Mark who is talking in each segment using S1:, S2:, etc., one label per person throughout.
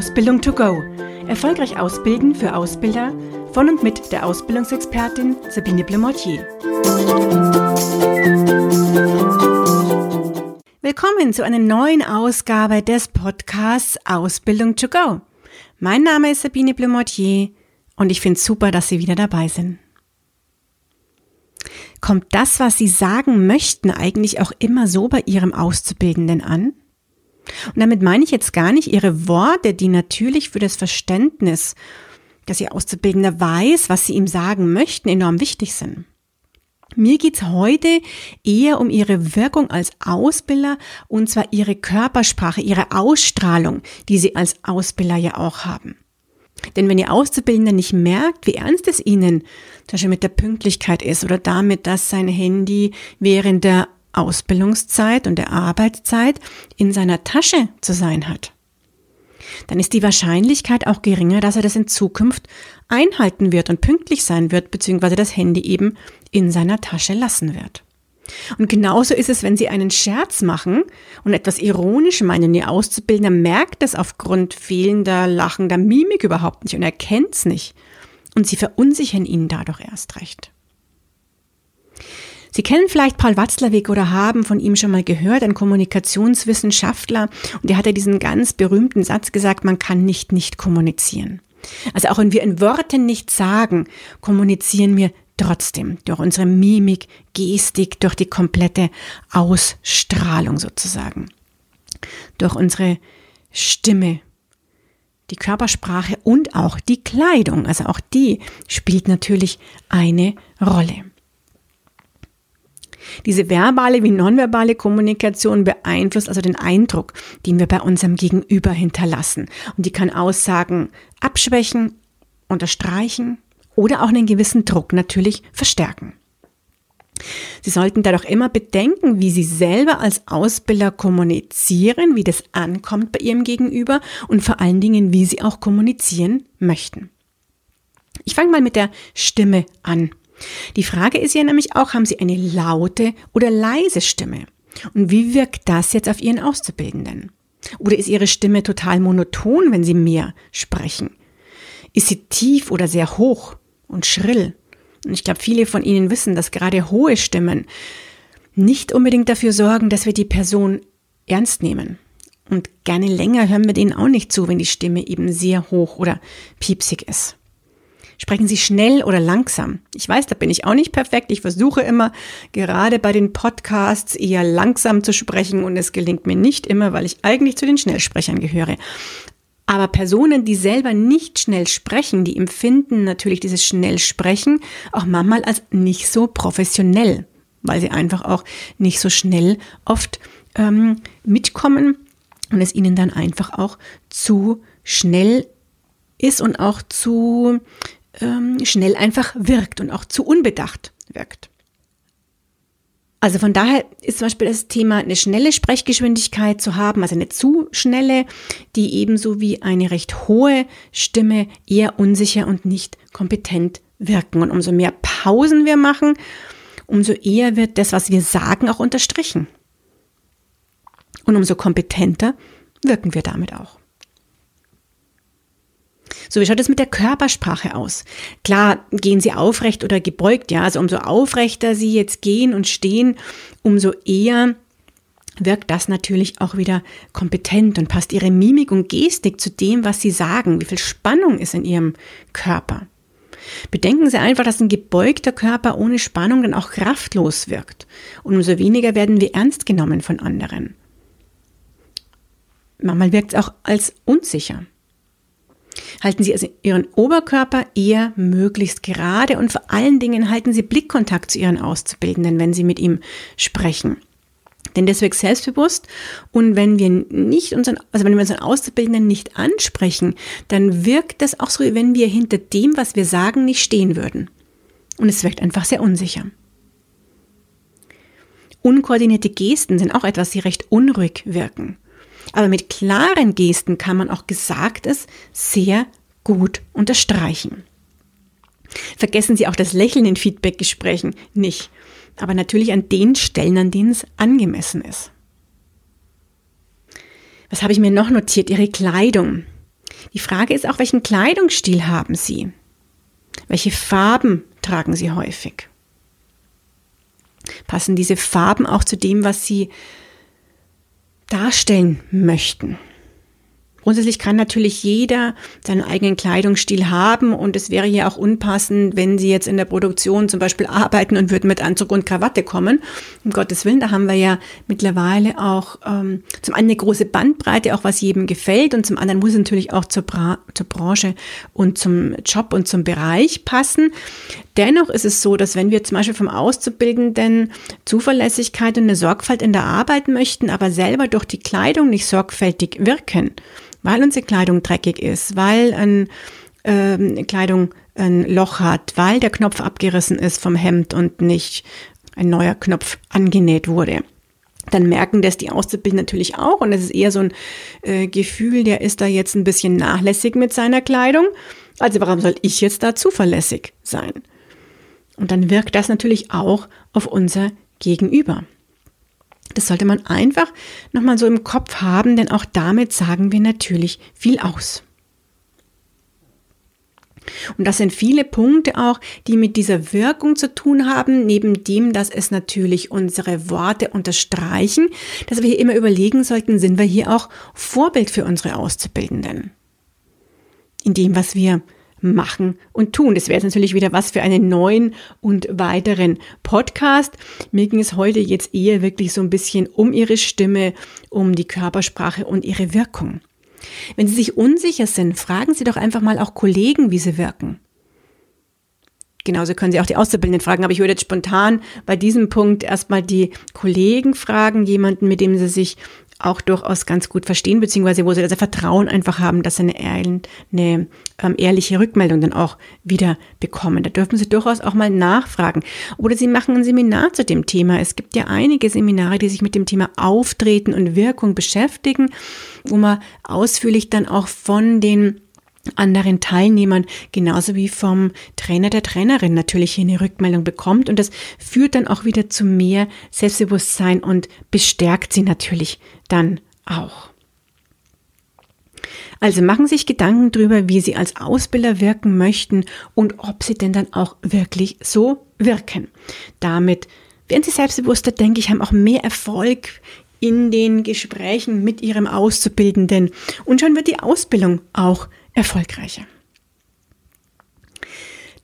S1: Ausbildung to go. Erfolgreich ausbilden für Ausbilder von und mit der Ausbildungsexpertin Sabine Blemortier. Willkommen zu einer neuen Ausgabe des Podcasts Ausbildung to go. Mein Name ist Sabine Blemortier und ich finde es super, dass Sie wieder dabei sind. Kommt das, was Sie sagen möchten, eigentlich auch immer so bei Ihrem Auszubildenden an? Und damit meine ich jetzt gar nicht Ihre Worte, die natürlich für das Verständnis, dass Ihr Auszubildender weiß, was Sie ihm sagen möchten, enorm wichtig sind. Mir geht's heute eher um Ihre Wirkung als Ausbilder und zwar Ihre Körpersprache, Ihre Ausstrahlung, die Sie als Ausbilder ja auch haben. Denn wenn Ihr Auszubildender nicht merkt, wie ernst es Ihnen zum Beispiel mit der Pünktlichkeit ist oder damit, dass sein Handy während der Ausbildungszeit und der Arbeitszeit in seiner Tasche zu sein hat, dann ist die Wahrscheinlichkeit auch geringer, dass er das in Zukunft einhalten wird und pünktlich sein wird, beziehungsweise das Handy eben in seiner Tasche lassen wird. Und genauso ist es, wenn Sie einen Scherz machen und etwas ironisch meinen, Ihr Auszubildender merkt es aufgrund fehlender, lachender Mimik überhaupt nicht und erkennt es nicht. Und Sie verunsichern ihn dadurch erst recht. Sie kennen vielleicht Paul Watzlawick oder haben von ihm schon mal gehört, ein Kommunikationswissenschaftler. Und der hat ja diesen ganz berühmten Satz gesagt, man kann nicht nicht kommunizieren. Also auch wenn wir in Worten nichts sagen, kommunizieren wir trotzdem durch unsere Mimik, Gestik, durch die komplette Ausstrahlung sozusagen. Durch unsere Stimme, die Körpersprache und auch die Kleidung. Also auch die spielt natürlich eine Rolle. Diese verbale wie nonverbale Kommunikation beeinflusst also den Eindruck, den wir bei unserem Gegenüber hinterlassen. Und die kann Aussagen abschwächen, unterstreichen oder auch einen gewissen Druck natürlich verstärken. Sie sollten dadurch immer bedenken, wie Sie selber als Ausbilder kommunizieren, wie das ankommt bei Ihrem Gegenüber und vor allen Dingen, wie Sie auch kommunizieren möchten. Ich fange mal mit der Stimme an. Die Frage ist ja nämlich auch, haben Sie eine laute oder leise Stimme? Und wie wirkt das jetzt auf Ihren Auszubildenden? Oder ist Ihre Stimme total monoton, wenn Sie mehr sprechen? Ist sie tief oder sehr hoch und schrill? Und ich glaube, viele von Ihnen wissen, dass gerade hohe Stimmen nicht unbedingt dafür sorgen, dass wir die Person ernst nehmen. Und gerne länger hören wir denen auch nicht zu, wenn die Stimme eben sehr hoch oder piepsig ist. Sprechen Sie schnell oder langsam? Ich weiß, da bin ich auch nicht perfekt. Ich versuche immer, gerade bei den Podcasts eher langsam zu sprechen und es gelingt mir nicht immer, weil ich eigentlich zu den Schnellsprechern gehöre. Aber Personen, die selber nicht schnell sprechen, die empfinden natürlich dieses Schnellsprechen auch manchmal als nicht so professionell, weil sie einfach auch nicht so schnell oft ähm, mitkommen und es ihnen dann einfach auch zu schnell ist und auch zu ähm, schnell einfach wirkt und auch zu unbedacht wirkt. Also von daher ist zum Beispiel das Thema, eine schnelle Sprechgeschwindigkeit zu haben, also eine zu schnelle, die ebenso wie eine recht hohe Stimme eher unsicher und nicht kompetent wirken. Und umso mehr Pausen wir machen, umso eher wird das, was wir sagen, auch unterstrichen. Und umso kompetenter wirken wir damit auch. So, wie schaut es mit der Körpersprache aus? Klar, gehen Sie aufrecht oder gebeugt, ja, also umso aufrechter Sie jetzt gehen und stehen, umso eher wirkt das natürlich auch wieder kompetent und passt Ihre Mimik und Gestik zu dem, was Sie sagen, wie viel Spannung ist in Ihrem Körper. Bedenken Sie einfach, dass ein gebeugter Körper ohne Spannung dann auch kraftlos wirkt. Und umso weniger werden wir ernst genommen von anderen. Manchmal wirkt es auch als unsicher. Halten Sie also Ihren Oberkörper eher möglichst gerade und vor allen Dingen halten Sie Blickkontakt zu Ihren Auszubildenden, wenn Sie mit ihm sprechen. Denn das wirkt selbstbewusst und wenn wir nicht unseren, also wenn wir unseren Auszubildenden nicht ansprechen, dann wirkt das auch so, wie wenn wir hinter dem, was wir sagen, nicht stehen würden. Und es wirkt einfach sehr unsicher. Unkoordinierte Gesten sind auch etwas, die recht unruhig wirken. Aber mit klaren Gesten kann man auch Gesagtes sehr gut unterstreichen. Vergessen Sie auch das Lächeln in Feedbackgesprächen nicht, aber natürlich an den Stellen, an denen es angemessen ist. Was habe ich mir noch notiert? Ihre Kleidung. Die Frage ist auch, welchen Kleidungsstil haben Sie? Welche Farben tragen Sie häufig? Passen diese Farben auch zu dem, was Sie darstellen möchten? Grundsätzlich kann natürlich jeder seinen eigenen Kleidungsstil haben und es wäre ja auch unpassend, wenn Sie jetzt in der Produktion zum Beispiel arbeiten und würden mit Anzug und Krawatte kommen. Um Gottes Willen, da haben wir ja mittlerweile auch ähm, zum einen eine große Bandbreite, auch was jedem gefällt und zum anderen muss es natürlich auch zur, Bra zur Branche und zum Job und zum Bereich passen. Dennoch ist es so, dass wenn wir zum Beispiel vom Auszubildenden Zuverlässigkeit und eine Sorgfalt in der Arbeit möchten, aber selber durch die Kleidung nicht sorgfältig wirken, weil unsere Kleidung dreckig ist, weil ein, ähm, Kleidung ein Loch hat, weil der Knopf abgerissen ist vom Hemd und nicht ein neuer Knopf angenäht wurde. Dann merken das die Auszubildenden natürlich auch und das ist eher so ein äh, Gefühl, der ist da jetzt ein bisschen nachlässig mit seiner Kleidung. Also warum soll ich jetzt da zuverlässig sein? Und dann wirkt das natürlich auch auf unser Gegenüber. Das sollte man einfach nochmal so im Kopf haben, denn auch damit sagen wir natürlich viel aus. Und das sind viele Punkte auch, die mit dieser Wirkung zu tun haben, neben dem, dass es natürlich unsere Worte unterstreichen, dass wir hier immer überlegen sollten, sind wir hier auch Vorbild für unsere Auszubildenden. In dem, was wir machen und tun. Das wäre jetzt natürlich wieder was für einen neuen und weiteren Podcast. Mir ging es heute jetzt eher wirklich so ein bisschen um ihre Stimme, um die Körpersprache und ihre Wirkung. Wenn Sie sich unsicher sind, fragen Sie doch einfach mal auch Kollegen, wie sie wirken. Genauso können Sie auch die Auszubildenden fragen, aber ich würde jetzt spontan bei diesem Punkt erstmal die Kollegen fragen, jemanden, mit dem Sie sich auch durchaus ganz gut verstehen, beziehungsweise wo sie das Vertrauen einfach haben, dass sie eine, eine ähm, ehrliche Rückmeldung dann auch wieder bekommen. Da dürfen sie durchaus auch mal nachfragen. Oder sie machen ein Seminar zu dem Thema. Es gibt ja einige Seminare, die sich mit dem Thema Auftreten und Wirkung beschäftigen, wo man ausführlich dann auch von den anderen Teilnehmern, genauso wie vom Trainer der Trainerin natürlich hier eine Rückmeldung bekommt. Und das führt dann auch wieder zu mehr Selbstbewusstsein und bestärkt sie natürlich dann auch. Also machen sich Gedanken darüber, wie Sie als Ausbilder wirken möchten und ob Sie denn dann auch wirklich so wirken. Damit werden Sie selbstbewusster, denke ich, haben auch mehr Erfolg in den Gesprächen mit Ihrem Auszubildenden und schon wird die Ausbildung auch erfolgreicher.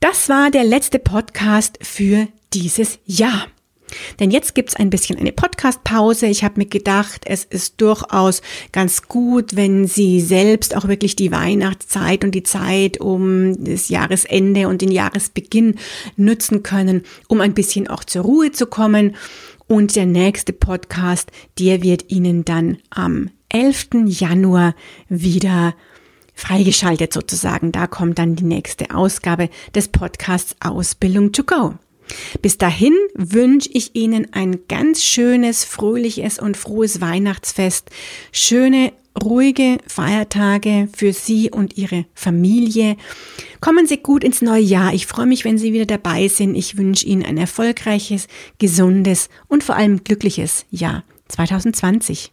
S1: Das war der letzte Podcast für dieses Jahr. Denn jetzt gibt's ein bisschen eine Podcast-Pause. Ich habe mir gedacht, es ist durchaus ganz gut, wenn Sie selbst auch wirklich die Weihnachtszeit und die Zeit um das Jahresende und den Jahresbeginn nutzen können, um ein bisschen auch zur Ruhe zu kommen. Und der nächste Podcast, der wird Ihnen dann am 11. Januar wieder freigeschaltet sozusagen. Da kommt dann die nächste Ausgabe des Podcasts Ausbildung to go. Bis dahin wünsche ich Ihnen ein ganz schönes, fröhliches und frohes Weihnachtsfest, schöne, ruhige Feiertage für Sie und Ihre Familie. Kommen Sie gut ins neue Jahr. Ich freue mich, wenn Sie wieder dabei sind. Ich wünsche Ihnen ein erfolgreiches, gesundes und vor allem glückliches Jahr 2020.